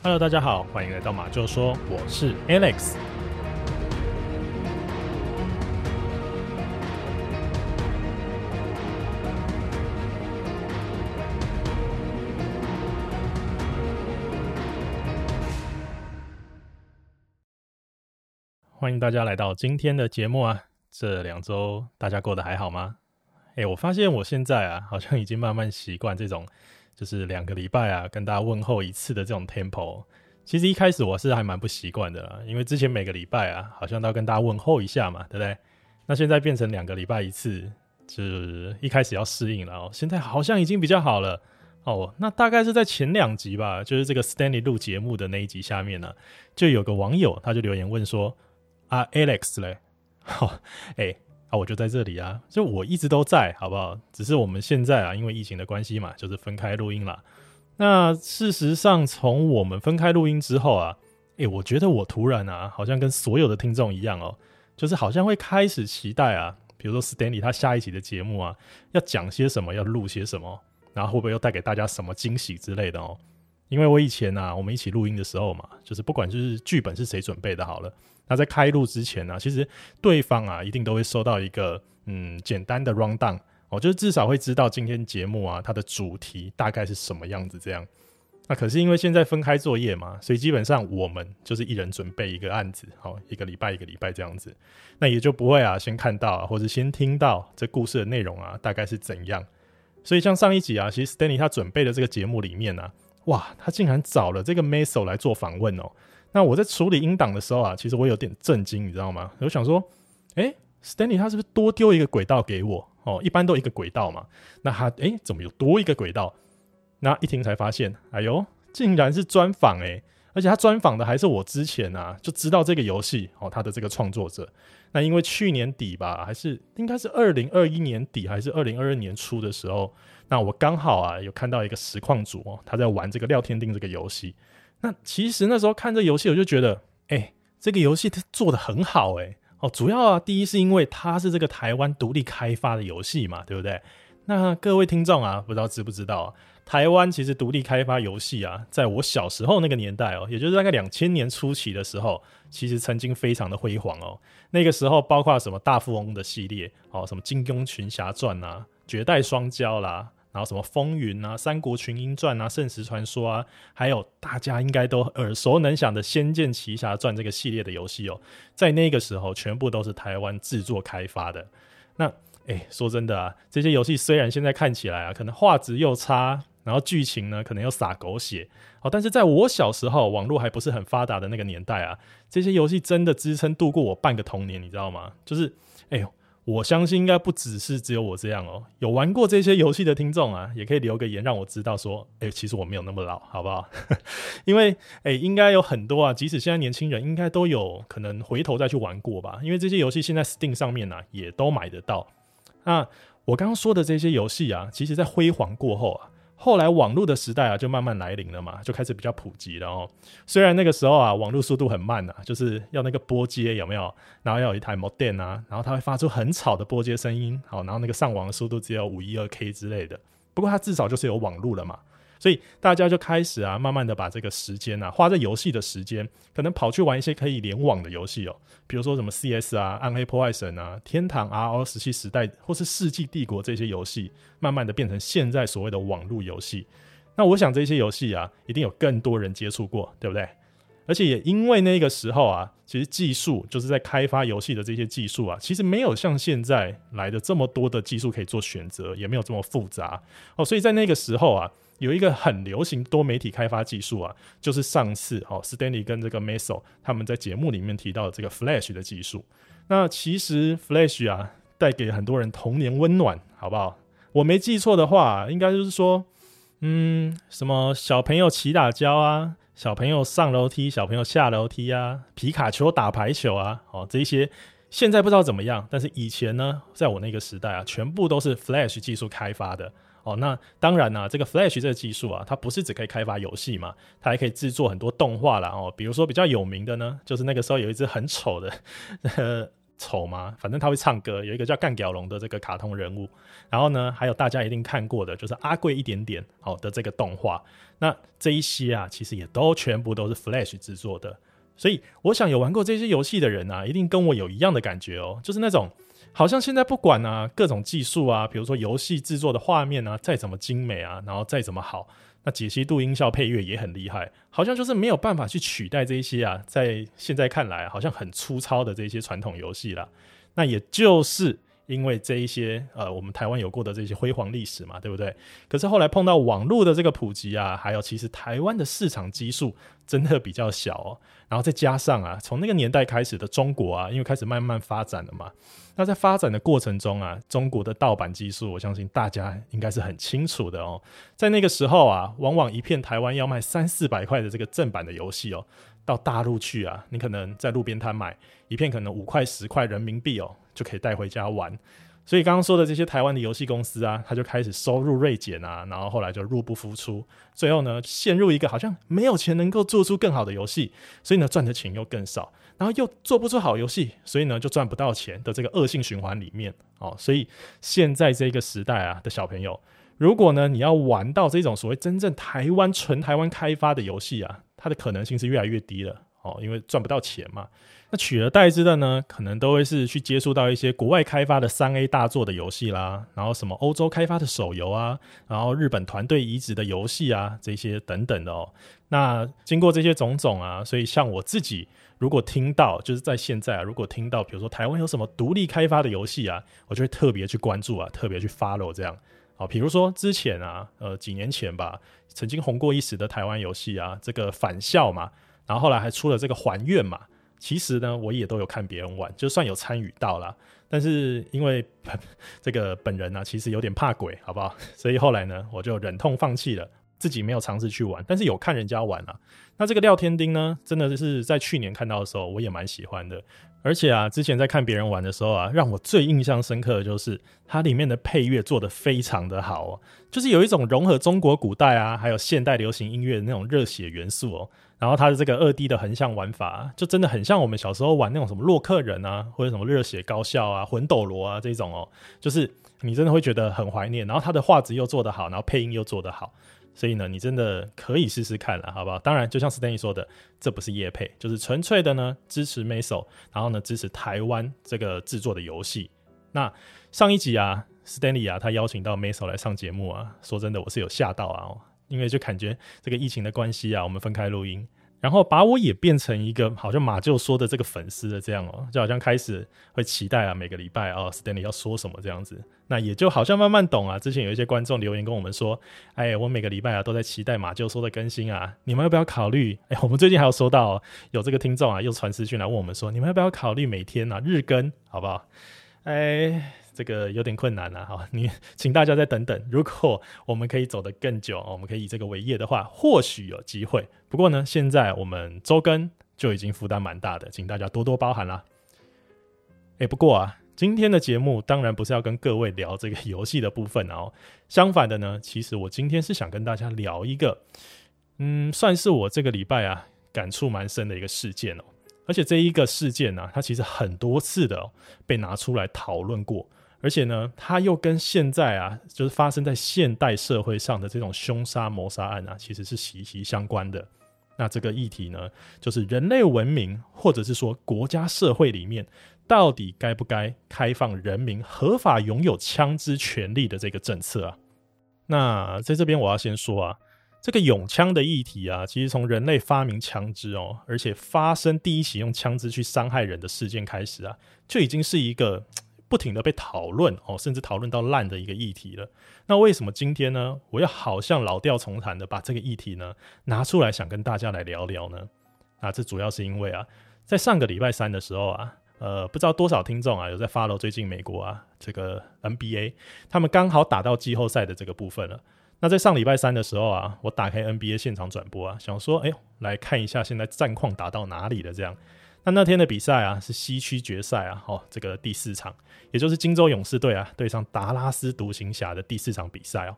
Hello，大家好，欢迎来到马厩说，我是 Alex。欢迎大家来到今天的节目啊！这两周大家过得还好吗？哎，我发现我现在啊，好像已经慢慢习惯这种，就是两个礼拜啊，跟大家问候一次的这种 tempo。其实一开始我是还蛮不习惯的啦，因为之前每个礼拜啊，好像都要跟大家问候一下嘛，对不对？那现在变成两个礼拜一次，就是一开始要适应了哦。现在好像已经比较好了哦。那大概是在前两集吧，就是这个 Stanley 录节目的那一集下面呢，就有个网友他就留言问说。啊，Alex 嘞，好，哎，啊，我就在这里啊，就我一直都在，好不好？只是我们现在啊，因为疫情的关系嘛，就是分开录音了。那事实上，从我们分开录音之后啊，哎，我觉得我突然啊，好像跟所有的听众一样哦，就是好像会开始期待啊，比如说 Stanley 他下一集的节目啊，要讲些什么，要录些什么，然后会不会又带给大家什么惊喜之类的哦？因为我以前啊，我们一起录音的时候嘛，就是不管就是剧本是谁准备的，好了。那在开录之前呢、其实对方啊一定都会收到一个嗯简单的 rundown 哦，就是至少会知道今天节目啊它的主题大概是什么样子这样。那可是因为现在分开作业嘛，所以基本上我们就是一人准备一个案子，好、一个礼拜一个礼拜这样子，那也就不会啊先看到、或者先听到这故事的内容啊大概是怎样。所以像上一集啊，其实 Stanley 他准备的这个节目里面呢、哇，他竟然找了这个 Meso 来做访问哦。那我在处理音档的时候啊，其实我有点震惊，你知道吗？我想说，哎、，Stanley 他是不是多丢一个轨道给我？哦，一般都一个轨道嘛。那他哎、怎么有多一个轨道？那一听才发现，哎呦，竟然是专访哎！而且他专访的还是我之前啊就知道这个游戏哦，他的这个创作者。那因为去年底吧，还是应该是二零二一年底还是二零二二年初的时候，那我刚好啊有看到一个实况主哦，他在玩这个廖天定这个游戏。那其实那时候看这游戏，我就觉得，哎、这个游戏它做得很好、欸，哎，哦，主要啊，第一是因为它是这个台湾独立开发的游戏嘛，对不对？那各位听众啊，不知道知不知道？台湾其实独立开发游戏啊，在我小时候那个年代哦，也就是大概两千年初期的时候，其实曾经非常的辉煌哦。那个时候，包括什么大富翁的系列，哦，什么金庸群侠传啊，绝代双骄啦。然后什么风云啊、三国群英传啊、圣石传说啊，还有大家应该都耳熟能详的《仙剑奇侠传》这个系列的游戏哦，在那个时候全部都是台湾制作开发的。那哎，说真的啊，这些游戏虽然现在看起来啊，可能画质又差，然后剧情呢可能又洒狗血哦，但是在我小时候网络还不是很发达的那个年代啊，这些游戏真的支撑度过我半个童年，你知道吗？就是哎呦。我相信应该不只是只有我这样哦，有玩过这些游戏的听众啊，也可以留个言让我知道说，哎，其实我没有那么老，好不好？因为哎，应该有很多啊，即使现在年轻人应该都有可能回头再去玩过吧，因为这些游戏现在 Steam 上面啊也都买得到。那我刚刚说的这些游戏啊，其实在辉煌过后啊。后来网络的时代啊，就慢慢来临了嘛，就开始比较普及了哦。虽然那个时候啊，网络速度很慢啊，就是要那个拨接有没有？然后要有一台 modem 啊，然后它会发出很吵的拨接声音，好，然后那个上网的速度只有五一二 K 之类的。不过它至少就是有网络了嘛。所以大家就开始啊，慢慢的把这个时间啊，花在游戏的时间，可能跑去玩一些可以联网的游戏哦，比如说什么 CS 啊、暗黑破坏神啊、天堂 RO 石器时代或是世纪帝国这些游戏，慢慢的变成现在所谓的网络游戏。那我想这些游戏啊，一定有更多人接触过，对不对？而且也因为那个时候啊，其实技术就是在开发游戏的这些技术啊，其实没有像现在来的这么多的技术可以做选择，也没有这么复杂哦，所以在那个时候啊。有一个很流行多媒体开发技术啊，就是上次哦，Stanley 跟这个 Meso 他们在节目里面提到的这个 Flash 的技术。那其实 Flash 啊，带给很多人童年温暖，好不好？我没记错的话，应该就是说，嗯，什么小朋友齐打交啊，小朋友上楼梯，小朋友下楼梯啊，皮卡丘打排球啊，哦，这一些现在不知道怎么样，但是以前呢，在我那个时代啊，全部都是 Flash 技术开发的。哦，那当然啦、啊，这个 Flash 这个技术啊，它不是只可以开发游戏嘛，它还可以制作很多动画啦。哦，比如说比较有名的呢，就是那个时候有一只很丑的，呃，丑吗？反正他会唱歌，有一个叫干屌龙的这个卡通人物。然后呢，还有大家一定看过的，就是阿贵一点点好的这个动画。那这一些啊，其实也都全部都是 Flash 制作的。所以我想有玩过这些游戏的人啊，一定跟我有一样的感觉哦，就是那种好像现在不管啊各种技术啊，比如说游戏制作的画面啊，再怎么精美啊，然后再怎么好。那解析度、音效、配乐也很厉害，好像就是没有办法去取代这一些啊，在现在看来好像很粗糙的这些传统游戏啦。那也就是因为这一些呃，我们台湾有过的这些辉煌历史嘛，对不对？可是后来碰到网络的这个普及啊，还有其实台湾的市场基数真的比较小哦。然后再加上啊，从那个年代开始的中国啊，因为开始慢慢发展了嘛。那在发展的过程中啊，中国的盗版技术，我相信大家应该是很清楚的哦。在那个时候啊，往往一片台湾要卖三四百块的这个正版的游戏哦，到大陆去啊，你可能在路边摊买一片，可能五块十块人民币哦，就可以带回家玩。所以刚刚说的这些台湾的游戏公司啊，他就开始收入锐减啊，然后后来就入不敷出，最后呢，陷入一个好像没有钱能够做出更好的游戏，所以呢，赚的钱又更少，然后又做不出好游戏，所以呢，就赚不到钱的这个恶性循环里面哦。所以现在这个时代啊的小朋友，如果呢你要玩到这种所谓真正台湾纯台湾开发的游戏啊，它的可能性是越来越低了哦，因为赚不到钱嘛。那取而代之的呢，可能都会是去接触到一些国外开发的三 A 大作的游戏啦，然后什么欧洲开发的手游啊，然后日本团队移植的游戏啊，这些等等的哦。那经过这些种种啊，所以像我自己，如果听到就是在现在啊，如果听到比如说台湾有什么独立开发的游戏啊，我就会特别去关注啊，特别去 follow 这样。好，比如说之前啊，呃，几年前吧，曾经红过一时的台湾游戏啊，这个返校嘛，然后后来还出了这个还愿嘛。其实呢，我也都有看别人玩，就算有参与到啦。但是因为 这个本人呢、啊，其实有点怕鬼，好不好？所以后来呢，我就忍痛放弃了，自己没有尝试去玩。但是有看人家玩啊。那这个廖天丁呢，真的是在去年看到的时候，我也蛮喜欢的。而且啊，之前在看别人玩的时候啊，让我最印象深刻的就是它里面的配乐做得非常的好哦，就是有一种融合中国古代啊，还有现代流行音乐的那种热血元素哦。然后它的这个二 D 的横向玩法，就真的很像我们小时候玩那种什么洛克人啊，或者什么热血高校啊、魂斗罗啊这种哦，就是你真的会觉得很怀念。然后它的画质又做得好，然后配音又做得好，所以呢，你真的可以试试看了，好不好？当然，就像 Stanley 说的，这不是叶配，就是纯粹的呢支持 Meso，然后呢支持台湾这个制作的游戏。那上一集啊，Stanley 啊，他邀请到 Meso 来上节目啊，说真的，我是有吓到啊。因为就感觉这个疫情的关系啊，我们分开录音，然后把我也变成一个好像马厩说的这个粉丝的这样哦，就好像开始会期待啊，每个礼拜哦，Stanley 要说什么这样子，那也就好像慢慢懂啊。之前有一些观众留言跟我们说，哎，我每个礼拜啊都在期待马厩说的更新啊，你们要不要考虑？哎，我们最近还有收到、有这个听众啊，又传私讯来问我们说，你们要不要考虑每天啊日更，好不好？哎。这个有点困难了、啊、哈，你 请大家再等等。如果我们可以走得更久，我们可以以这个为业的话，或许有机会。不过呢，现在我们周更就已经负担蛮大的，请大家多多包涵啦。哎，不过啊，今天的节目当然不是要跟各位聊这个游戏的部分哦。相反的呢，其实我今天是想跟大家聊一个，嗯，算是我这个礼拜啊感触蛮深的一个事件哦。而且这一个事件呢、它其实很多次的、被拿出来讨论过。而且呢，它又跟现在啊，就是发生在现代社会上的这种凶杀谋杀案啊，其实是息息相关的。那这个议题呢，就是人类文明或者是说国家社会里面，到底该不该开放人民合法拥有枪支权利的这个政策啊？那在这边我要先说啊，这个拥枪的议题啊，其实从人类发明枪支哦，而且发生第一起用枪支去伤害人的事件开始啊，就已经是一个。不停的被讨论哦，甚至讨论到烂的一个议题了。那为什么今天呢，我要好像老调重弹的把这个议题呢拿出来，想跟大家来聊聊呢？啊，这主要是因为啊，在上个礼拜三的时候啊，呃，不知道多少听众啊有在 follow 最近美国啊这个 NBA，他们刚好打到季后赛的这个部分了。那在上礼拜三的时候啊，我打开 NBA 现场转播啊，想说，哎，来看一下现在战况打到哪里了这样。那那天的比赛啊，是西区决赛啊，哦，这个第四场，也就是金州勇士队啊对上达拉斯独行侠的第四场比赛哦。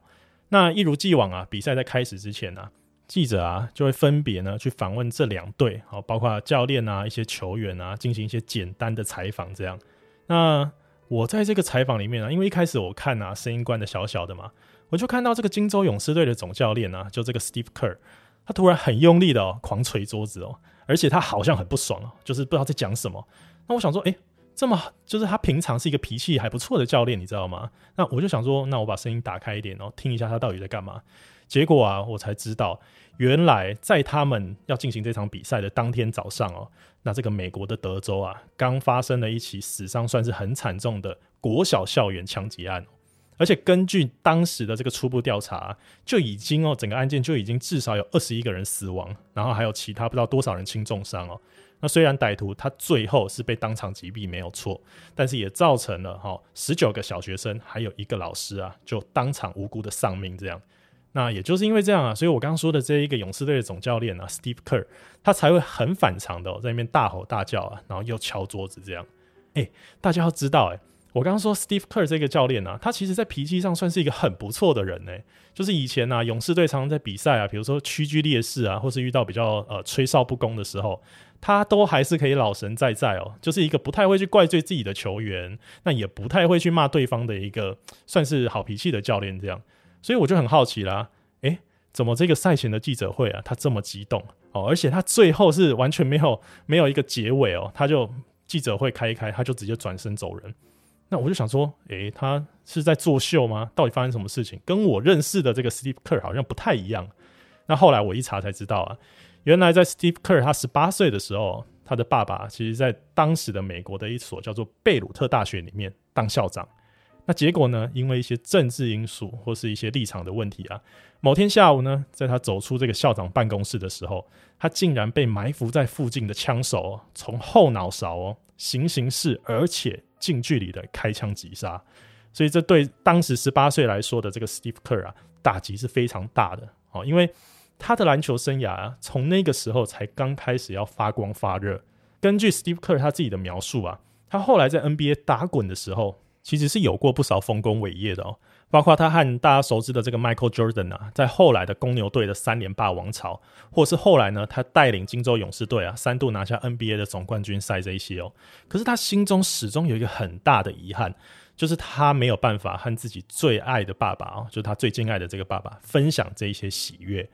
那一如既往啊，比赛在开始之前呢，记者啊就会分别呢去访问这两队，哦，包括教练啊、一些球员啊，进行一些简单的采访，这样。那我在这个采访里面啊，因为一开始我看啊，声音关的小小的嘛，我就看到这个金州勇士队的总教练啊，就这个 Steve Kerr，他突然很用力的哦，狂捶桌子哦，而且他好像很不爽哦，就是不知道在讲什么。那我想说，诶，这么就是他平常是一个脾气还不错的教练，你知道吗？那我就想说，那我把声音打开一点哦，听一下他到底在干嘛。结果啊，我才知道，原来在他们要进行这场比赛的当天早上哦，那这个美国的德州啊，刚发生了一起死伤算是很惨重的国小校园枪击案，而且根据当时的这个初步调查，就已经哦，整个案件就已经至少有二十一个人死亡，然后还有其他不知道多少人轻重伤哦。那虽然歹徒他最后是被当场击毙没有错，但是也造成了哈十九个小学生还有一个老师啊，就当场无辜的丧命这样。那也就是因为这样啊，所以我刚刚说的这一个勇士队的总教练啊，Steve Kerr，他才会很反常的、在那边大吼大叫啊，然后又敲桌子这样。哎、大家要知道、欸，哎，我刚刚说 Steve Kerr 这个教练啊，他其实在脾气上算是一个很不错的人呢、就是以前啊，勇士队常常在比赛啊，比如说屈居劣势啊，或是遇到比较呃吹哨不公的时候，他都还是可以老神在在哦、就是一个不太会去怪罪自己的球员，那也不太会去骂对方的一个算是好脾气的教练这样。所以我就很好奇啦，诶，怎么这个赛前的记者会啊，他这么激动哦，而且他最后是完全没有没有一个结尾哦，他就记者会开一开，他就直接转身走人。那我就想说，诶，他是在作秀吗？到底发生什么事情？跟我认识的这个 Steve Kerr 好像不太一样。那后来我一查才知道啊，原来在 Steve Kerr 他十八岁的时候，他的爸爸其实在当时的美国的一所叫做贝鲁特大学里面当校长。那结果呢？因为一些政治因素或是一些立场的问题啊，某天下午呢，在他走出这个校长办公室的时候，他竟然被埋伏在附近的枪手，从后脑勺哦，行刑式而且近距离的开枪击杀。所以这对当时十八岁来说的这个 Steve Kerr 啊，打击是非常大的哦，因为他的篮球生涯啊，从那个时候才刚开始要发光发热。根据 Steve Kerr 他自己的描述啊，他后来在 NBA 打滚的时候。其实是有过不少丰功伟业的哦，包括他和大家熟知的这个 Michael Jordan 啊，在后来的公牛队的三连霸王朝，或是后来呢，他带领金州勇士队啊三度拿下 NBA 的总冠军赛这一些哦。可是他心中始终有一个很大的遗憾，就是他没有办法和自己最爱的爸爸哦，就是他最敬爱的这个爸爸分享这一些喜悦。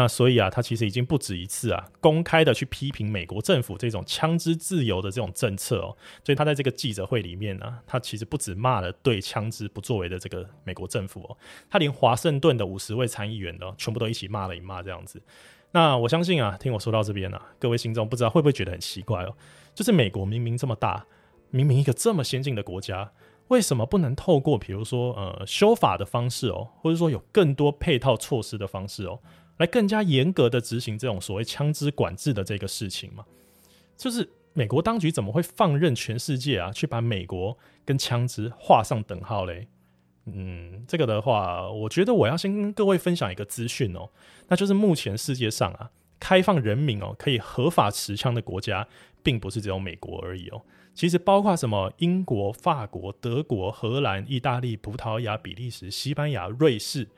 那所以啊，他其实已经不止一次啊，公开的去批评美国政府这种枪支自由的这种政策哦。所以他在这个记者会里面呢、他其实不止骂了对枪支不作为的这个美国政府哦，他连华盛顿的五十位参议员呢，全部都一起骂了一骂这样子。那我相信啊，听我说到这边呢、啊，各位听众不知道会不会觉得很奇怪哦？就是美国明明这么大，明明一个这么先进的国家，为什么不能透过比如说呃修法的方式哦，或者说有更多配套措施的方式哦？来更加严格的执行这种所谓枪支管制的这个事情嘛，就是美国当局怎么会放任全世界啊去把美国跟枪支画上等号嘞？嗯，这个的话，我觉得我要先跟各位分享一个资讯哦，那就是目前世界上啊开放人民哦可以合法持枪的国家，并不是只有美国而已哦，其实包括什么英国、法国、德国、荷兰、意大利、葡萄牙、比利时、西班牙、瑞士。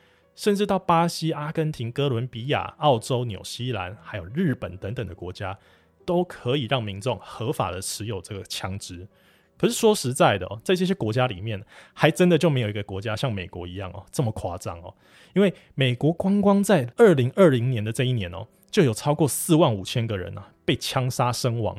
甚至到巴西、阿根廷、哥伦比亚、澳洲、纽西兰，还有日本等等的国家，都可以让民众合法的持有这个枪支。可是说实在的哦，在这些国家里面，还真的就没有一个国家像美国一样哦这么夸张哦。因为美国光光在二零二零年的这一年哦，就有超过四万五千个人啊被枪杀身亡。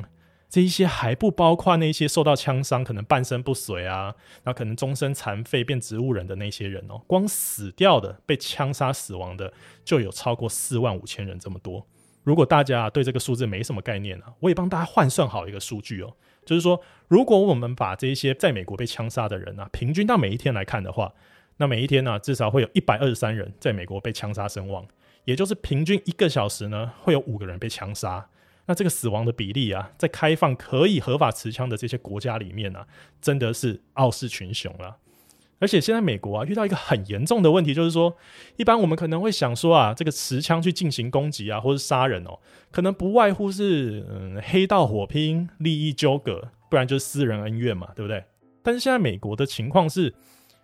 这一些还不包括那些受到枪伤，可能半身不遂啊，那可能终身残废变植物人的那些人哦，光死掉的被枪杀死亡的就有超过四万五千人这么多。如果大家对这个数字没什么概念啊，我也帮大家换算好一个数据哦，就是说，如果我们把这一些在美国被枪杀的人啊，平均到每一天来看的话，那每一天呢，至少会有一百二十三人在美国被枪杀身亡，也就是平均一个小时呢，会有五个人被枪杀。那这个死亡的比例啊，在开放可以合法持枪的这些国家里面啊，真的是傲视群雄了。而且现在美国啊，遇到一个很严重的问题，就是说，一般我们可能会想说啊，这个持枪去进行攻击啊，或是杀人哦，可能不外乎是嗯黑道火拼、利益纠葛，不然就是私人恩怨嘛，对不对？但是现在美国的情况是，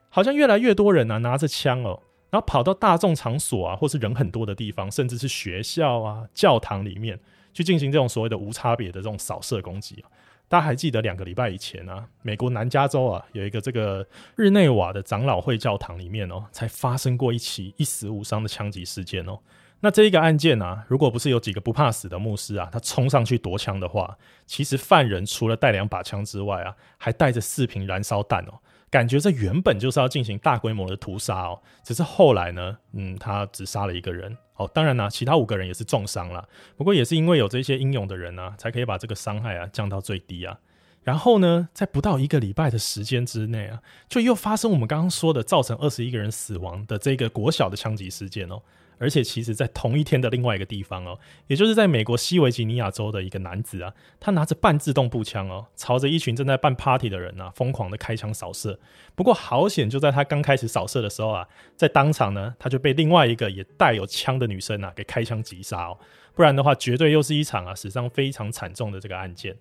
好像越来越多人啊拿着枪哦，然后跑到大众场所啊，或是人很多的地方，甚至是学校啊、教堂里面。去进行这种所谓的无差别的这种扫射攻击，大家还记得两个礼拜以前啊，美国南加州啊有一个这个日内瓦的长老会教堂里面哦，才发生过一起一死五伤的枪击事件哦。那这一个案件啊，如果不是有几个不怕死的牧师啊，他冲上去夺枪的话，其实犯人除了带两把枪之外啊，还带着四瓶燃烧弹哦。感觉这原本就是要进行大规模的屠杀哦，只是后来呢，嗯，他只杀了一个人哦。当然呢，其他五个人也是重伤了。不过也是因为有这些英勇的人啊，才可以把这个伤害啊降到最低啊。然后呢，在不到一个礼拜的时间之内啊，就又发生我们刚刚说的造成二十一个人死亡的这个国小的枪击事件哦。而且，其实，在同一天的另外一个地方哦，也就是在美国西维吉尼亚州的一个男子啊，他拿着半自动步枪哦，朝着一群正在办 party 的人啊，疯狂的开枪扫射。不过好险，就在他刚开始扫射的时候啊，在当场呢，他就被另外一个也带有枪的女生啊给开枪击杀哦。不然的话，绝对又是一场啊史上非常惨重的这个案件。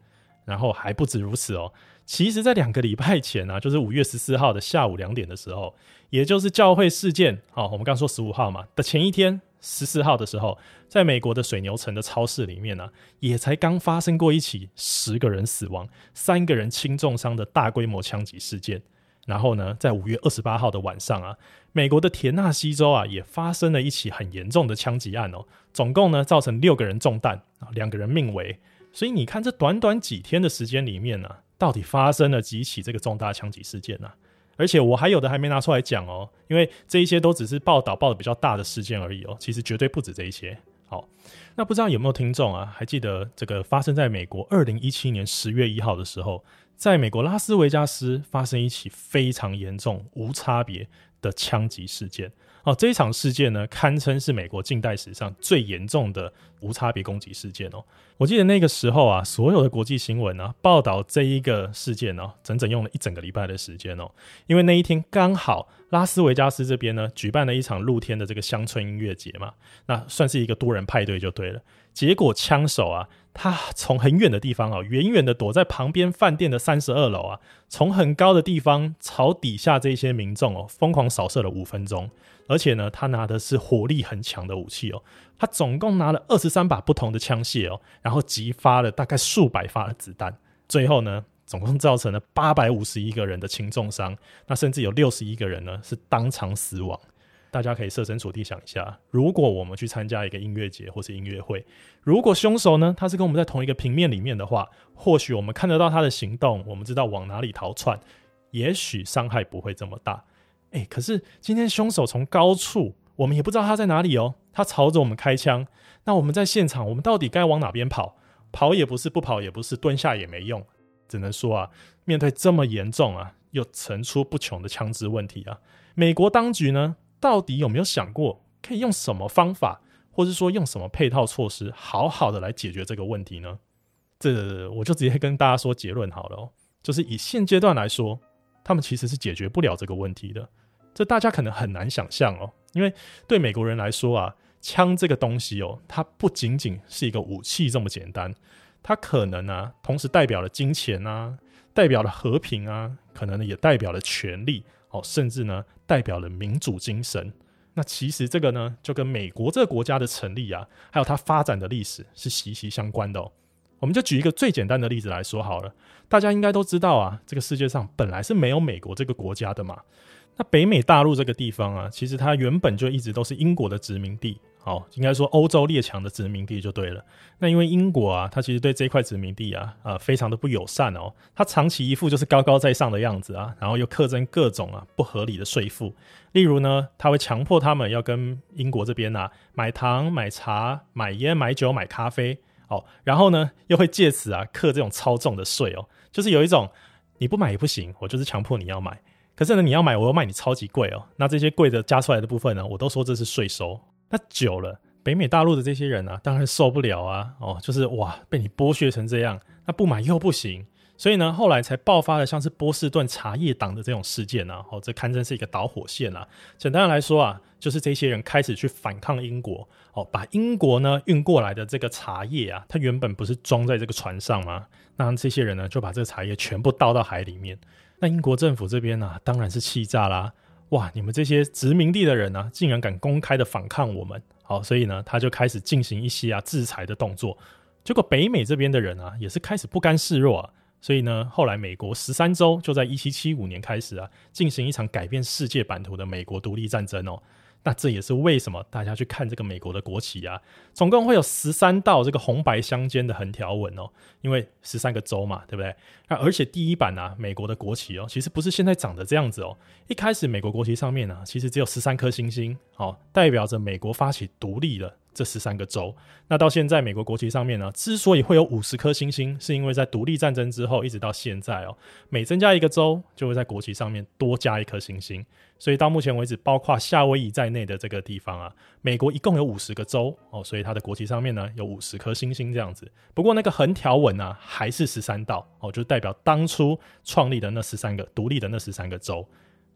然后还不止如此哦，其实，在两个礼拜前啊，就是五月十四号的下午两点的时候，也就是教会事件，哦，我们刚说十五号嘛的前一天，十四号的时候，在美国的水牛城的超市里面呢、也才刚发生过一起十个人死亡、三个人轻重伤的大规模枪击事件。然后呢，在五月二十八号的晚上啊，美国的田纳西州啊，也发生了一起很严重的枪击案哦，总共呢造成六个人中弹啊，两个人命危。所以你看，这短短几天的时间里面呢、到底发生了几起这个重大枪击事件呢、啊？而且我还有的还没拿出来讲哦，因为这一些都只是报道报的比较大的事件而已哦，其实绝对不止这一些。好，那不知道有没有听众啊，还记得这个发生在美国二零一七年十月一号的时候，在美国拉斯维加斯发生一起非常严重、无差别的枪击事件。哦，这一场事件呢，堪称是美国近代史上最严重的无差别攻击事件哦。我记得那个时候啊，所有的国际新闻呢，报道这一个事件呢，整整用了一整个礼拜的时间哦。因为那一天刚好拉斯维加斯这边呢，举办了一场露天的这个乡村音乐节嘛，那算是一个多人派对就对了。结果枪手啊，他从很远的地方啊，远远的躲在旁边饭店的三十二楼啊，从很高的地方朝底下这些民众哦，疯狂扫射了五分钟。而且呢，他拿的是火力很强的武器哦，他总共拿了二十三把不同的枪械哦，然后击发了大概数百发的子弹，最后呢，总共造成了八百五十一个人的轻重伤，那甚至有六十一个人呢是当场死亡。大家可以设身处地想一下，如果我们去参加一个音乐节或是音乐会，如果凶手呢，他是跟我们在同一个平面里面的话，或许我们看得到他的行动，我们知道往哪里逃窜，也许伤害不会这么大。哎、欸，可是今天凶手从高处，我们也不知道他在哪里哦。他朝着我们开枪，那我们在现场，我们到底该往哪边跑？跑也不是，不跑也不是，蹲下也没用。只能说啊，面对这么严重啊又层出不穷的枪支问题啊，美国当局呢，到底有没有想过可以用什么方法，或是说用什么配套措施，好好的来解决这个问题呢？这我就直接跟大家说结论好了哦，就是以现阶段来说，他们其实是解决不了这个问题的。这大家可能很难想象哦，因为对美国人来说啊，枪这个东西哦，它不仅仅是一个武器这么简单，它可能啊，同时代表了金钱啊，代表了和平啊，可能也代表了权力哦，甚至呢，代表了民主精神。那其实这个呢，就跟美国这个国家的成立啊，还有它发展的历史是息息相关的哦。我们就举一个最简单的例子来说好了，大家应该都知道啊，这个世界上本来是没有美国这个国家的嘛。那北美大陆这个地方啊，其实它原本就一直都是英国的殖民地，哦，应该说欧洲列强的殖民地就对了。那因为英国啊，它其实对这块殖民地啊，呃，非常的不友善哦，它长期一副就是高高在上的样子啊，然后又课征各种啊不合理的税负，例如呢，他会强迫他们要跟英国这边啊买糖、买茶、买烟、买酒、买咖啡，哦，然后呢，又会借此啊克这种超重的税哦，就是有一种你不买也不行，我就是强迫你要买。可是呢，你要买，我要卖你超级贵哦。那这些贵的加出来的部分呢，我都说这是税收。那久了，北美大陆的这些人啊，当然受不了啊。哦，就是哇，被你剥削成这样，那不买又不行。所以呢，后来才爆发了像是波士顿茶叶党的这种事件啊。哦，这堪称是一个导火线啊。简单的来说啊，就是这些人开始去反抗英国。哦，把英国呢运过来的这个茶叶啊，它原本不是装在这个船上吗？那这些人呢，就把这个茶叶全部倒到海里面。那英国政府这边呢、啊，当然是气炸啦！哇，你们这些殖民地的人呢、啊，竟然敢公开的反抗我们，好，所以呢，他就开始进行一些啊制裁的动作。结果北美这边的人啊，也是开始不甘示弱啊，所以呢，后来美国十三州就在一七七五年开始啊，进行一场改变世界版图的美国独立战争哦。那这也是为什么大家去看这个美国的国旗啊，总共会有十三道这个红白相间的横条纹哦，因为十三个州嘛，对不对？那而且第一版啊，美国的国旗哦，其实不是现在长得这样子哦。一开始美国国旗上面呢、啊，其实只有十三颗星星，哦，代表着美国发起独立了。这十三个州，那到现在美国国旗上面呢，之所以会有五十颗星星，是因为在独立战争之后一直到现在哦，每增加一个州，就会在国旗上面多加一颗星星。所以到目前为止，包括夏威夷在内的这个地方啊，美国一共有五十个州哦，所以它的国旗上面呢有五十颗星星这样子。不过那个横条纹呢还是十三道哦，就代表当初创立的那十三个独立的那十三个州。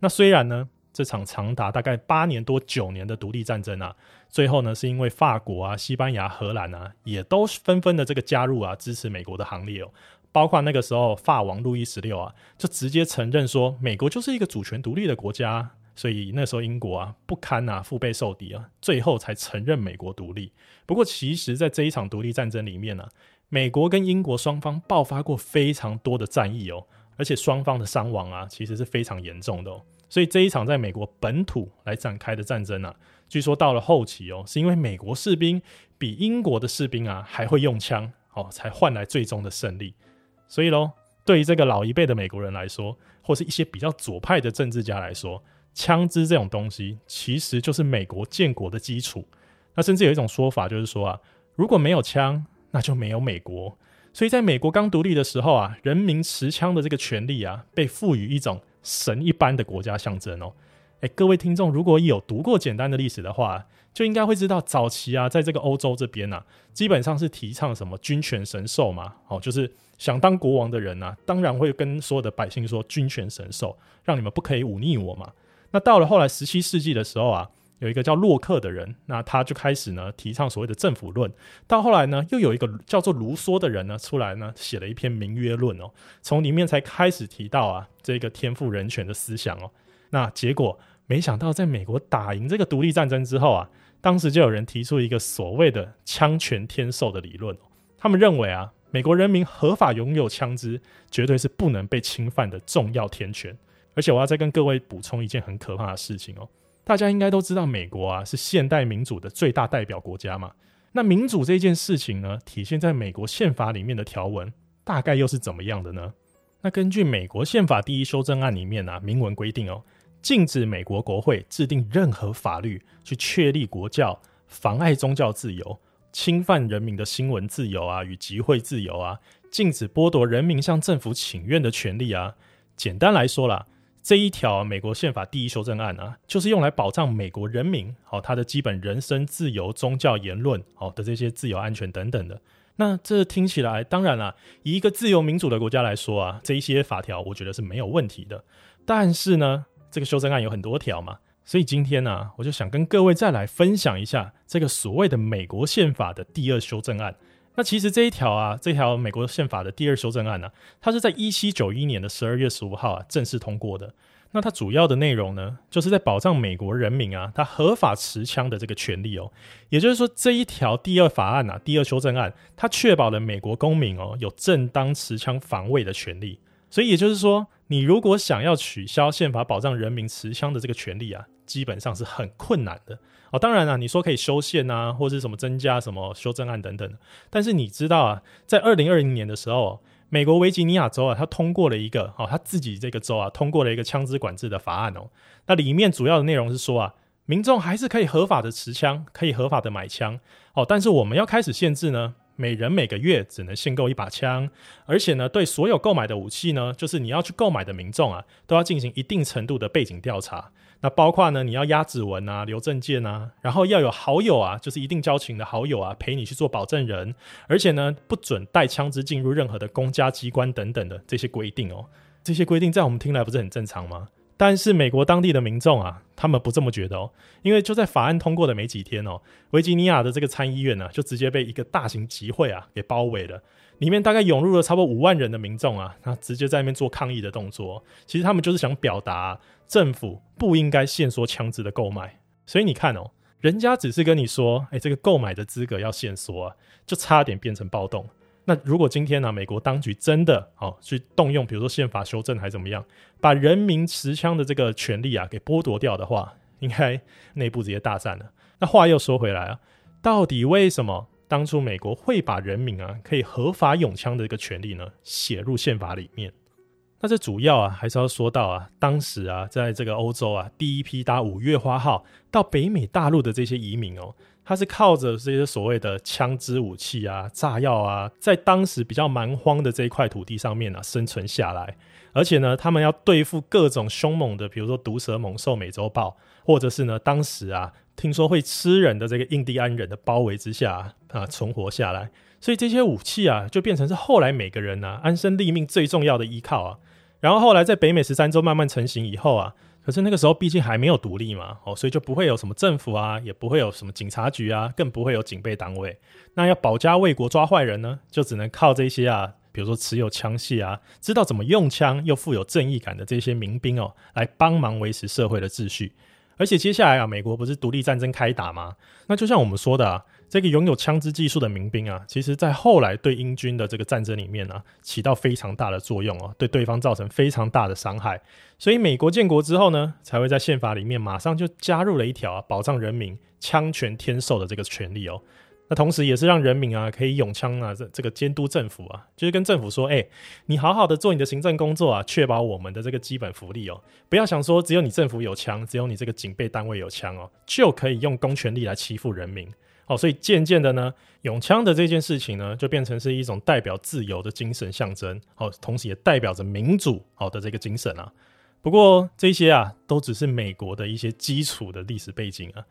那虽然呢。这场长达大概八年多九年的独立战争啊，最后呢是因为法国啊、西班牙、荷兰啊，也都纷纷的这个加入啊，支持美国的行列哦。包括那个时候法王路易十六啊，就直接承认说，美国就是一个主权独立的国家。所以那时候英国啊不堪啊腹背受敌啊，最后才承认美国独立。不过其实，在这一场独立战争里面呢、啊，美国跟英国双方爆发过非常多的战役哦，而且双方的伤亡啊，其实是非常严重的哦。所以这一场在美国本土来展开的战争啊，据说到了后期哦，是因为美国士兵比英国的士兵啊还会用枪哦，才换来最终的胜利。所以喽，对于这个老一辈的美国人来说，或是一些比较左派的政治家来说，枪支这种东西其实就是美国建国的基础。那甚至有一种说法就是说啊，如果没有枪，那就没有美国。所以在美国刚独立的时候啊，人民持枪的这个权利啊，被赋予一种。神一般的国家象征哦，诶，各位听众，如果有读过简单的历史的话，就应该会知道，早期啊，在这个欧洲这边啊，基本上是提倡什么君权神授嘛，哦，就是想当国王的人啊，当然会跟所有的百姓说君权神授，让你们不可以忤逆我嘛。那到了后来十七世纪的时候啊。有一个叫洛克的人，那他就开始呢提倡所谓的政府论。到后来呢，又有一个叫做卢梭的人呢出来呢写了一篇民约论哦，从里面才开始提到啊这个天赋人权的思想哦。那结果没想到，在美国打赢这个独立战争之后啊，当时就有人提出一个所谓的枪权天授的理论。他们认为啊，美国人民合法拥有枪支，绝对是不能被侵犯的重要天权。而且我要再跟各位补充一件很可怕的事情哦。大家应该都知道，美国啊是现代民主的最大代表国家嘛。那民主这件事情呢，体现在美国宪法里面的条文，大概又是怎么样的呢？那根据美国宪法第一修正案里面啊，明文规定哦，禁止美国国会制定任何法律去确立国教、妨碍宗教自由、侵犯人民的新闻自由啊与集会自由啊，禁止剥夺人民向政府请愿的权利啊。简单来说啦。这一条美国宪法第一修正案啊，就是用来保障美国人民好他的基本人身自由、宗教言论好的这些自由、安全等等的。那这听起来，当然啦，以一个自由民主的国家来说啊，这一些法条我觉得是没有问题的。但是呢，这个修正案有很多条嘛，所以今天呢、我就想跟各位再来分享一下这个所谓的美国宪法的第二修正案。那其实这一条啊，这条美国宪法的第二修正案呢、啊，它是在一七九一年的十二月十五号啊正式通过的。那它主要的内容呢，就是在保障美国人民啊，他合法持枪的这个权利哦。也就是说，这一条第二法案啊，第二修正案，它确保了美国公民哦有正当持枪防卫的权利。所以也就是说，你如果想要取消宪法保障人民持枪的这个权利啊，基本上是很困难的。哦，当然了，你说可以修宪啊，或是什么增加什么修正案等等。但是你知道啊，在二零二零年的时候，美国维吉尼亚州啊，它通过了一个哦，它自己这个州啊，通过了一个枪支管制的法案哦。那里面主要的内容是说啊，民众还是可以合法的持枪，可以合法的买枪哦。但是我们要开始限制呢，每人每个月只能限购一把枪，而且呢，对所有购买的武器呢，就是你要去购买的民众啊，都要进行一定程度的背景调查。那包括呢，你要压指纹啊，留证件啊，然后要有好友啊，就是一定交情的好友啊，陪你去做保证人，而且呢，不准带枪支进入任何的公家机关等等的这些规定哦。这些规定在我们听来不是很正常吗？但是美国当地的民众啊，他们不这么觉得哦，因为就在法案通过的没几天哦，维吉尼亚的这个参议院呢，就直接被一个大型集会啊给包围了。里面大概涌入了差不多五万人的民众啊，那直接在那边做抗议的动作。其实他们就是想表达政府不应该限缩枪支的购买。所以你看哦，人家只是跟你说，哎，这个购买的资格要限缩啊，就差点变成暴动。那如果今天呢、美国当局真的哦去动用，比如说宪法修正还怎么样，把人民持枪的这个权利啊给剥夺掉的话，应该内部直接大战了。那话又说回来啊，到底为什么当初美国会把人民啊可以合法拥枪的这个权利呢写入宪法里面？那这主要啊，还是要说到啊，当时啊，在这个欧洲啊，第一批搭五月花号到北美大陆的这些移民哦，他是靠着这些所谓的枪支武器啊、炸药啊，在当时比较蛮荒的这一块土地上面啊生存下来，而且呢，他们要对付各种凶猛的，比如说毒蛇猛兽美洲豹，或者是呢，当时啊，听说会吃人的这个印第安人的包围之下啊，存活下来，所以这些武器啊，就变成是后来每个人啊安身立命最重要的依靠啊。然后后来在北美十三州慢慢成型以后啊，可是那个时候毕竟还没有独立嘛，哦，所以就不会有什么政府啊，也不会有什么警察局啊，更不会有警备单位。那要保家卫国抓坏人呢，就只能靠这些啊，比如说持有枪械啊，知道怎么用枪又富有正义感的这些民兵哦，来帮忙维持社会的秩序。而且接下来啊，美国不是独立战争开打吗？那就像我们说的啊。这个拥有枪支技术的民兵啊，其实在后来对英军的这个战争里面啊，起到非常大的作用哦，对对方造成非常大的伤害。所以美国建国之后呢，才会在宪法里面马上就加入了一条啊，保障人民枪权天授的这个权利哦。那同时也是让人民啊可以用枪啊，这这个监督政府啊，就是跟政府说，哎，你好好的做你的行政工作啊，确保我们的这个基本福利哦，不要想说只有你政府有枪，只有你这个警备单位有枪哦，就可以用公权力来欺负人民。哦，所以渐渐的呢，拥枪的这件事情呢，就变成是一种代表自由的精神象征。哦，同时也代表着民主好的这个精神啊。不过这些啊，都只是美国的一些基础的历史背景啊。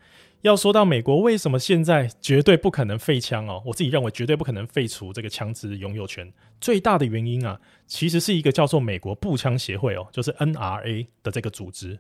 要说到美国为什么现在绝对不可能废枪哦，我自己认为绝对不可能废除这个枪支拥有权，最大的原因啊，其实是一个叫做美国步枪协会哦，就是 NRA 的这个组织。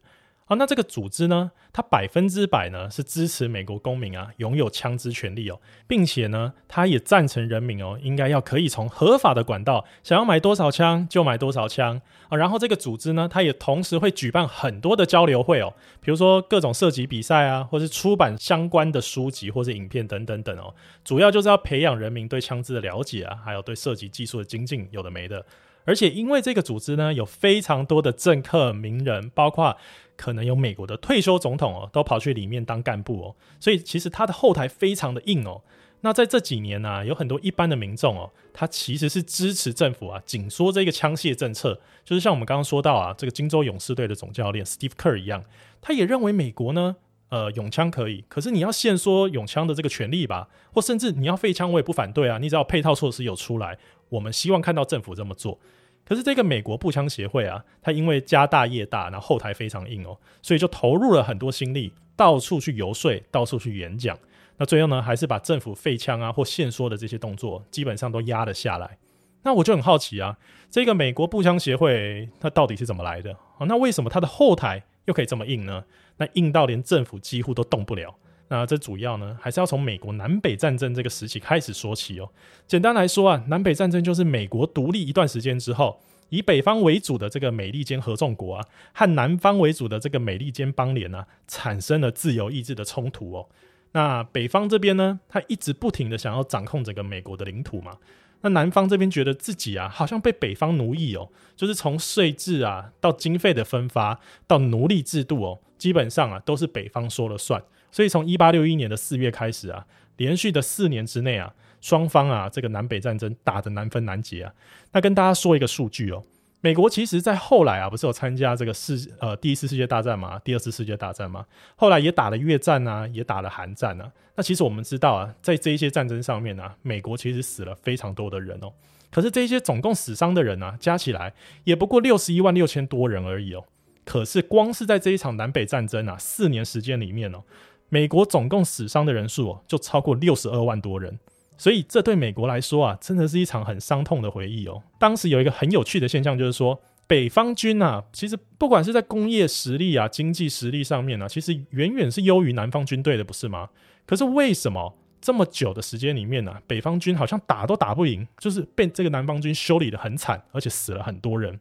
好，那这个组织呢，它百分之百呢是支持美国公民啊拥有枪支权利哦，并且呢，它也赞成人民哦应该要可以从合法的管道想要买多少枪就买多少枪啊。然后这个组织呢，它也同时会举办很多的交流会哦，比如说各种射击比赛啊，或是出版相关的书籍或是影片等等等哦，主要就是要培养人民对枪支的了解啊，还有对射击技术的精进，有的没的。而且因为这个组织呢，有非常多的政客名人，包括。可能有美国的退休总统哦，都跑去里面当干部哦，所以其实他的后台非常的硬哦。那在这几年呢、有很多一般的民众哦，他其实是支持政府啊紧缩这个枪械政策，就是像我们刚刚说到啊，这个金州勇士队的总教练 Steve Kerr 一样，他也认为美国呢，呃，拥枪可以，可是你要限缩拥枪的这个权利吧，或甚至你要废枪，我也不反对啊，你只要配套措施有出来，我们希望看到政府这么做。可是这个美国步枪协会啊，他因为家大业大，然后后台非常硬哦，所以就投入了很多心力，到处去游说，到处去演讲。那最后呢，还是把政府废枪啊或限缩的这些动作，基本上都压了下来。那我就很好奇啊，这个美国步枪协会它到底是怎么来的？哦，那为什么它的后台又可以这么硬呢？那硬到连政府几乎都动不了。那这主要呢，还是要从美国南北战争这个时期开始说起哦。简单来说啊，南北战争就是美国独立一段时间之后，以北方为主的这个美利坚合众国啊，和南方为主的这个美利坚邦联啊，产生了自由意志的冲突哦。那北方这边呢，他一直不停的想要掌控整个美国的领土嘛。那南方这边觉得自己啊，好像被北方奴役哦，就是从税制啊，到经费的分发，到奴隶制度哦，基本上啊，都是北方说了算。所以从一八六一年的四月开始啊，连续的四年之内啊，双方啊这个南北战争打得难分难解啊。那跟大家说一个数据哦，美国其实在后来啊，不是有参加这个世呃第一次世界大战嘛，第二次世界大战嘛，后来也打了越战啊，也打了韩战啊。那其实我们知道啊，在这一些战争上面啊，美国其实死了非常多的人哦。可是这些总共死伤的人啊，加起来也不过六十一万六千多人而已哦。可是光是在这一场南北战争啊，四年时间里面哦。美国总共死伤的人数哦，就超过六十二万多人，所以这对美国来说啊，真的是一场很伤痛的回忆哦。当时有一个很有趣的现象，就是说北方军啊，其实不管是在工业实力啊、经济实力上面啊，其实远远是优于南方军队的，不是吗？可是为什么这么久的时间里面呢，啊，北方军好像打都打不赢，就是被这个南方军修理得很惨，而且死了很多人。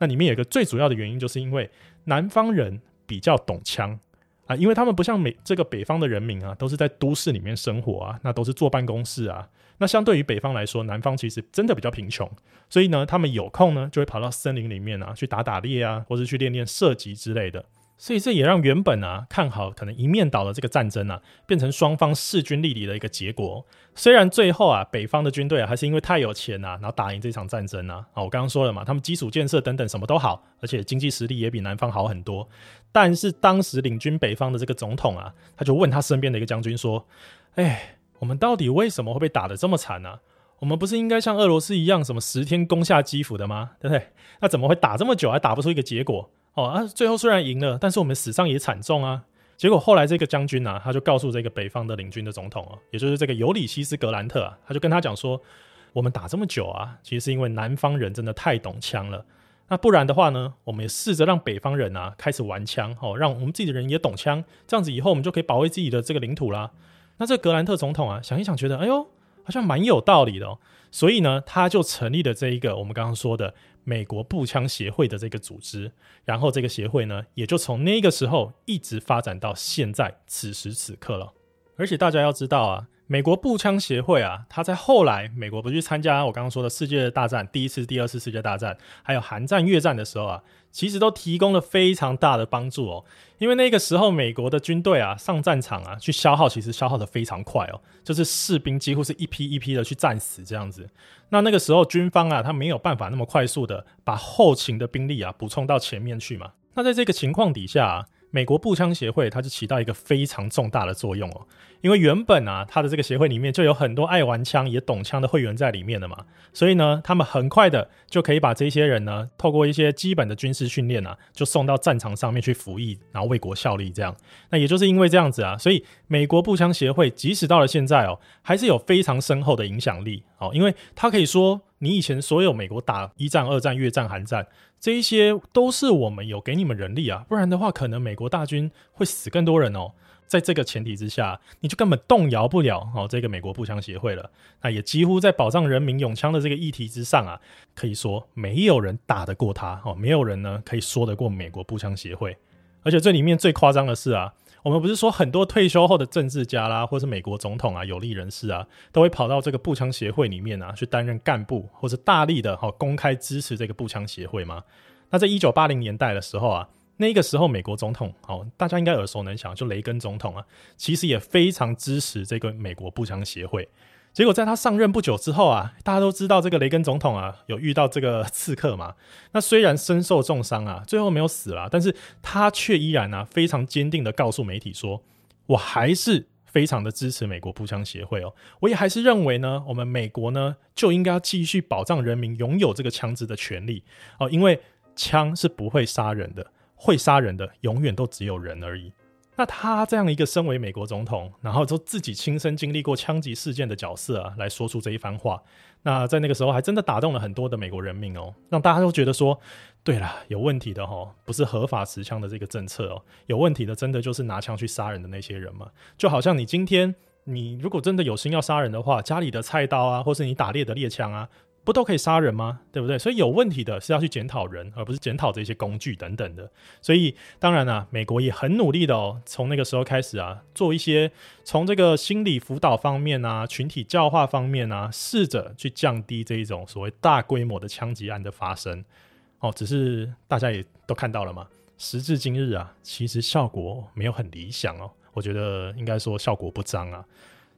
那里面有个最主要的原因，就是因为南方人比较懂枪。啊，因为他们不像美这个北方的人民啊，都是在都市里面生活啊，那都是坐办公室啊。那相对于北方来说，南方其实真的比较贫穷，所以呢，他们有空呢就会跑到森林里面啊去打打猎啊，或者去练练射击之类的。所以这也让原本啊看好可能一面倒的这个战争啊，变成双方势均力敌的一个结果。虽然最后啊北方的军队啊还是因为太有钱啊，然后打赢这场战争啊。啊，我刚刚说了嘛，他们基础建设等等什么都好，而且经济实力也比南方好很多。但是当时领军北方的这个总统啊，他就问他身边的一个将军说：“哎，我们到底为什么会被打得这么惨呢？我们不是应该像俄罗斯一样，什么十天攻下基辅的吗？对不对？那怎么会打这么久还打不出一个结果？”哦啊，最后虽然赢了，但是我们死伤也惨重啊。结果后来这个将军啊，他就告诉这个北方的领军的总统哦，也就是这个尤里西斯·格兰特啊，他就跟他讲说，我们打这么久啊，其实是因为南方人真的太懂枪了。那不然的话呢，我们也试着让北方人啊开始玩枪，哦，让我们自己的人也懂枪，这样子以后我们就可以保卫自己的这个领土啦。那这格兰特总统啊，想一想觉得，哎呦，好像蛮有道理的哦。所以呢，他就成立了这一个我们刚刚说的美国步枪协会的这个组织，然后这个协会呢，也就从那个时候一直发展到现在此时此刻了。而且大家要知道啊。美国步枪协会啊，他在后来美国不去参加我刚刚说的世界大战，第一次、第二次世界大战，还有韩战、越战的时候啊，其实都提供了非常大的帮助哦。因为那个时候美国的军队啊上战场啊去消耗，其实消耗得非常快哦，就是士兵几乎是一批一批的去战死这样子。那那个时候军方啊，他没有办法那么快速的把后勤的兵力啊补充到前面去嘛。那在这个情况底下。美国步枪协会，它就起到一个非常重大的作用哦，因为原本啊，它的这个协会里面就有很多爱玩枪也懂枪的会员在里面的嘛，所以呢，他们很快的就可以把这些人呢，透过一些基本的军事训练啊，就送到战场上面去服役，然后为国效力这样。那也就是因为这样子啊，所以美国步枪协会即使到了现在哦，还是有非常深厚的影响力哦，因为它可以说。你以前所有美国打一战、二战、越战、韩战，这一些都是我们有给你们人力啊，不然的话，可能美国大军会死更多人哦。在这个前提之下，你就根本动摇不了哦这个美国步枪协会了。那也几乎在保障人民拥枪的这个议题之上啊，可以说没有人打得过他哦，没有人呢可以说得过美国步枪协会。而且这里面最夸张的是啊。我们不是说很多退休后的政治家啦，或是美国总统啊、有利人士啊，都会跑到这个步枪协会里面啊，去担任干部，或者大力的哈公开支持这个步枪协会吗？那在一九八零年代的时候啊，那个时候美国总统哦，大家应该耳熟能详，就雷根总统啊，其实也非常支持这个美国步枪协会。结果在他上任不久之后啊，大家都知道这个雷根总统啊有遇到这个刺客嘛。那虽然身受重伤啊，最后没有死啦，但是他却依然啊非常坚定的告诉媒体说：“我还是非常的支持美国步枪协会哦，我也还是认为呢，我们美国呢就应该要继续保障人民拥有这个枪支的权利哦，因为枪是不会杀人的，会杀人的永远都只有人而已。”那他这样一个身为美国总统，然后就自己亲身经历过枪击事件的角色啊，来说出这一番话，那在那个时候还真的打动了很多的美国人民哦，让大家都觉得说，对了，有问题的齁，不是合法持枪的这个政策哦，有问题的真的就是拿枪去杀人的那些人嘛，就好像你今天你如果真的有心要杀人的话，家里的菜刀啊，或是你打猎的猎枪啊。不都可以杀人吗？对不对？所以有问题的是要去检讨人，而不是检讨这些工具等等的。所以当然啊，美国也很努力的哦，从那个时候开始啊，做一些从这个心理辅导方面啊、群体教化方面啊，试着去降低这一种所谓大规模的枪击案的发生。哦，只是大家也都看到了嘛，时至今日啊，其实效果没有很理想哦。我觉得应该说效果不彰啊。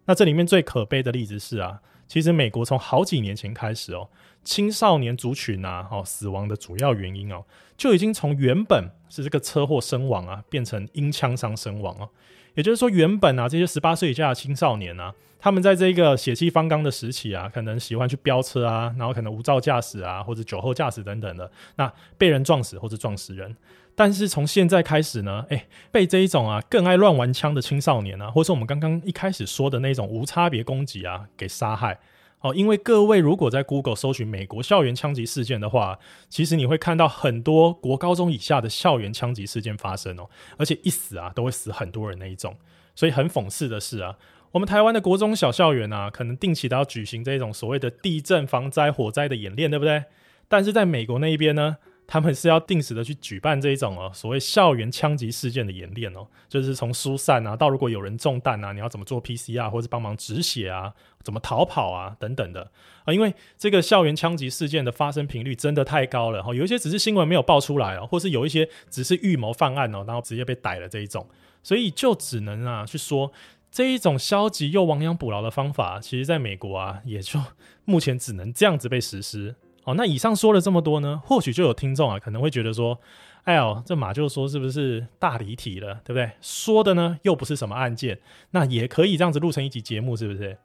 那这里面最可悲的例子是啊。其实美国从好几年前开始哦，青少年族群啊，哦，死亡的主要原因哦，就已经从原本是这个车祸身亡啊，变成因枪伤身亡哦。也就是说，原本啊，这些十八岁以下的青少年啊，他们在这个血气方刚的时期啊，可能喜欢去飙车啊，然后可能无照驾驶啊，或者酒后驾驶等等的，那被人撞死或者撞死人。但是从现在开始呢，诶，被这一种啊更爱乱玩枪的青少年啊，或是我们刚刚一开始说的那种无差别攻击啊，给杀害哦。因为各位如果在 Google 搜寻美国校园枪击事件的话，其实你会看到很多国高中以下的校园枪击事件发生哦，而且一死啊都会死很多人那一种。所以很讽刺的是啊，我们台湾的国中小校园啊，可能定期都要举行这种所谓的地震防灾火灾的演练，对不对？但是在美国那一边呢？他们是要定时的去举办这一种哦所谓校园枪击事件的演练哦，就是从疏散啊到如果有人中弹啊，你要怎么做 PCR 或者帮忙止血啊，怎么逃跑啊等等的啊，因为这个校园枪击事件的发生频率真的太高了哈，有一些只是新闻没有爆出来哦，或是有一些只是预谋犯案哦，然后直接被逮了这一种，所以就只能啊去说这一种消极又亡羊补牢的方法，其实在美国啊也就目前只能这样子被实施。哦，那以上说了这么多呢，或许就有听众啊可能会觉得说，哎呦，这马厩说是不是大离题了，对不对？说的呢又不是什么案件，那也可以这样子录成一集节目，是不是？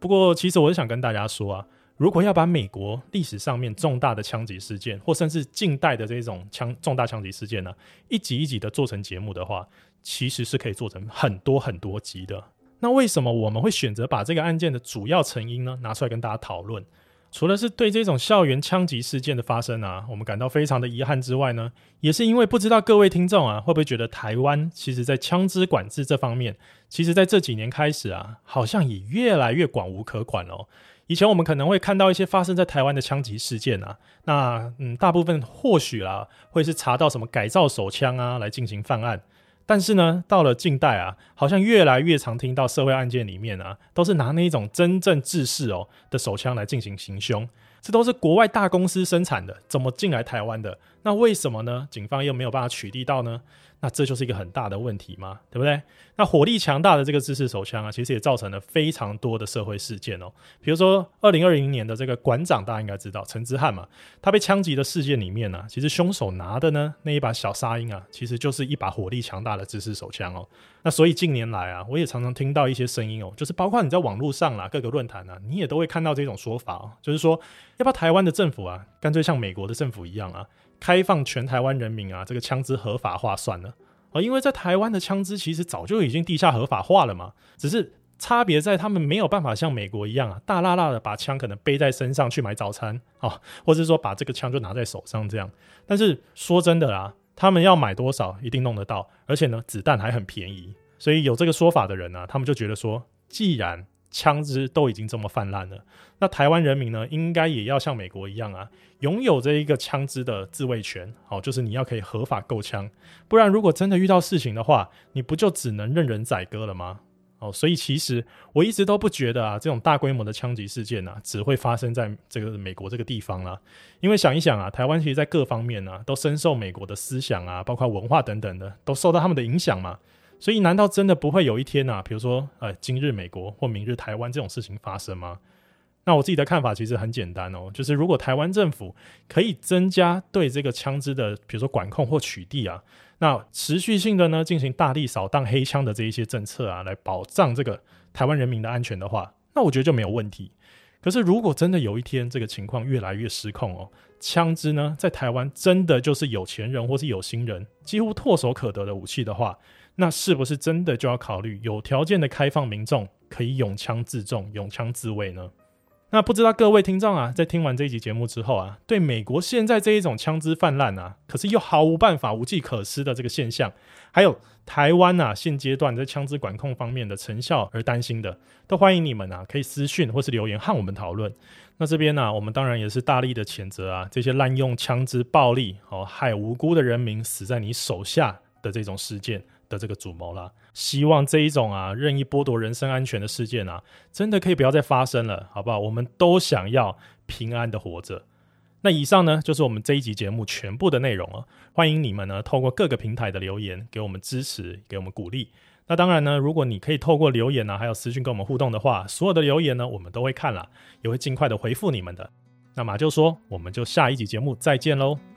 不过其实我是想跟大家说啊，如果要把美国历史上面重大的枪击事件，或甚至近代的这种枪重大枪击事件呢，一集一集的做成节目的话，其实是可以做成很多很多集的。那为什么我们会选择把这个案件的主要成因呢拿出来跟大家讨论？除了是对这种校园枪击事件的发生啊，我们感到非常的遗憾之外呢，也是因为不知道各位听众啊，会不会觉得台湾其实在枪支管制这方面，其实在这几年开始啊，好像也越来越管无可管哦。以前我们可能会看到一些发生在台湾的枪击事件啊，那嗯，大部分或许啦，会是查到什么改造手枪啊来进行犯案。但是呢，到了近代啊，好像越来越常听到社会案件里面啊，都是拿那一种真正制式哦的手枪来进行行凶，这都是国外大公司生产的，怎么进来台湾的？那为什么呢？警方又没有办法取缔到呢？那这就是一个很大的问题嘛，对不对？那火力强大的这个制式手枪啊，其实也造成了非常多的社会事件哦。比如说，二零二零年的这个馆长，大家应该知道陈之汉嘛，他被枪击的事件里面呢、其实凶手拿的呢那一把小沙鹰啊，其实就是一把火力强大的制式手枪哦。那所以近年来啊，我也常常听到一些声音哦，就是包括你在网络上啦，各个论坛啊，你也都会看到这种说法哦，就是说，要不要台湾的政府啊，干脆像美国的政府一样啊。开放全台湾人民啊，这个枪支合法化算了啊，因为在台湾的枪支其实早就已经地下合法化了嘛，只是差别在他们没有办法像美国一样啊，大剌剌的把枪可能背在身上去买早餐啊，或者说把这个枪就拿在手上这样。但是说真的啦，他们要买多少一定弄得到，而且呢，子弹还很便宜，所以有这个说法的人呢、啊，他们就觉得说，既然枪支都已经这么泛滥了，那台湾人民呢，应该也要像美国一样啊，拥有这一个枪支的自卫权。好，就是你要可以合法购枪，不然如果真的遇到事情的话，你不就只能任人宰割了吗？哦，所以其实我一直都不觉得啊，这种大规模的枪击事件啊，只会发生在这个美国这个地方啦。因为想一想啊，台湾其实在各方面啊，都深受美国的思想啊，包括文化等等的，都受到他们的影响嘛。所以，难道真的不会有一天啊，比如说，呃，今日美国或明日台湾这种事情发生吗？那我自己的看法其实很简单哦，就是如果台湾政府可以增加对这个枪支的，比如说管控或取缔啊，那持续性的呢进行大力扫荡黑枪的这一些政策啊，来保障这个台湾人民的安全的话，那我觉得就没有问题。可是，如果真的有一天这个情况越来越失控哦，枪支呢在台湾真的就是有钱人或是有心人几乎唾手可得的武器的话，那是不是真的就要考虑有条件的开放民众可以拥枪自重、拥枪自卫呢？那不知道各位听众啊，在听完这一集节目之后啊，对美国现在这一种枪支泛滥啊，可是又毫无办法、无计可施的这个现象，还有台湾啊现阶段在枪支管控方面的成效而担心的，都欢迎你们啊可以私讯或是留言和我们讨论。那这边呢、我们当然也是大力的谴责啊这些滥用枪支暴力哦，害无辜的人民死在你手下的这种事件。的这个主谋啦，希望这一种啊任意剥夺人身安全的事件啊，真的可以不要再发生了，好不好？我们都想要平安的活着。那以上呢，就是我们这一集节目全部的内容了。欢迎你们呢，透过各个平台的留言给我们支持，给我们鼓励。那当然呢，如果你可以透过留言呢、啊，还有私讯跟我们互动的话，所有的留言呢，我们都会看了，也会尽快的回复你们的。那马就说，我们就下一集节目再见喽。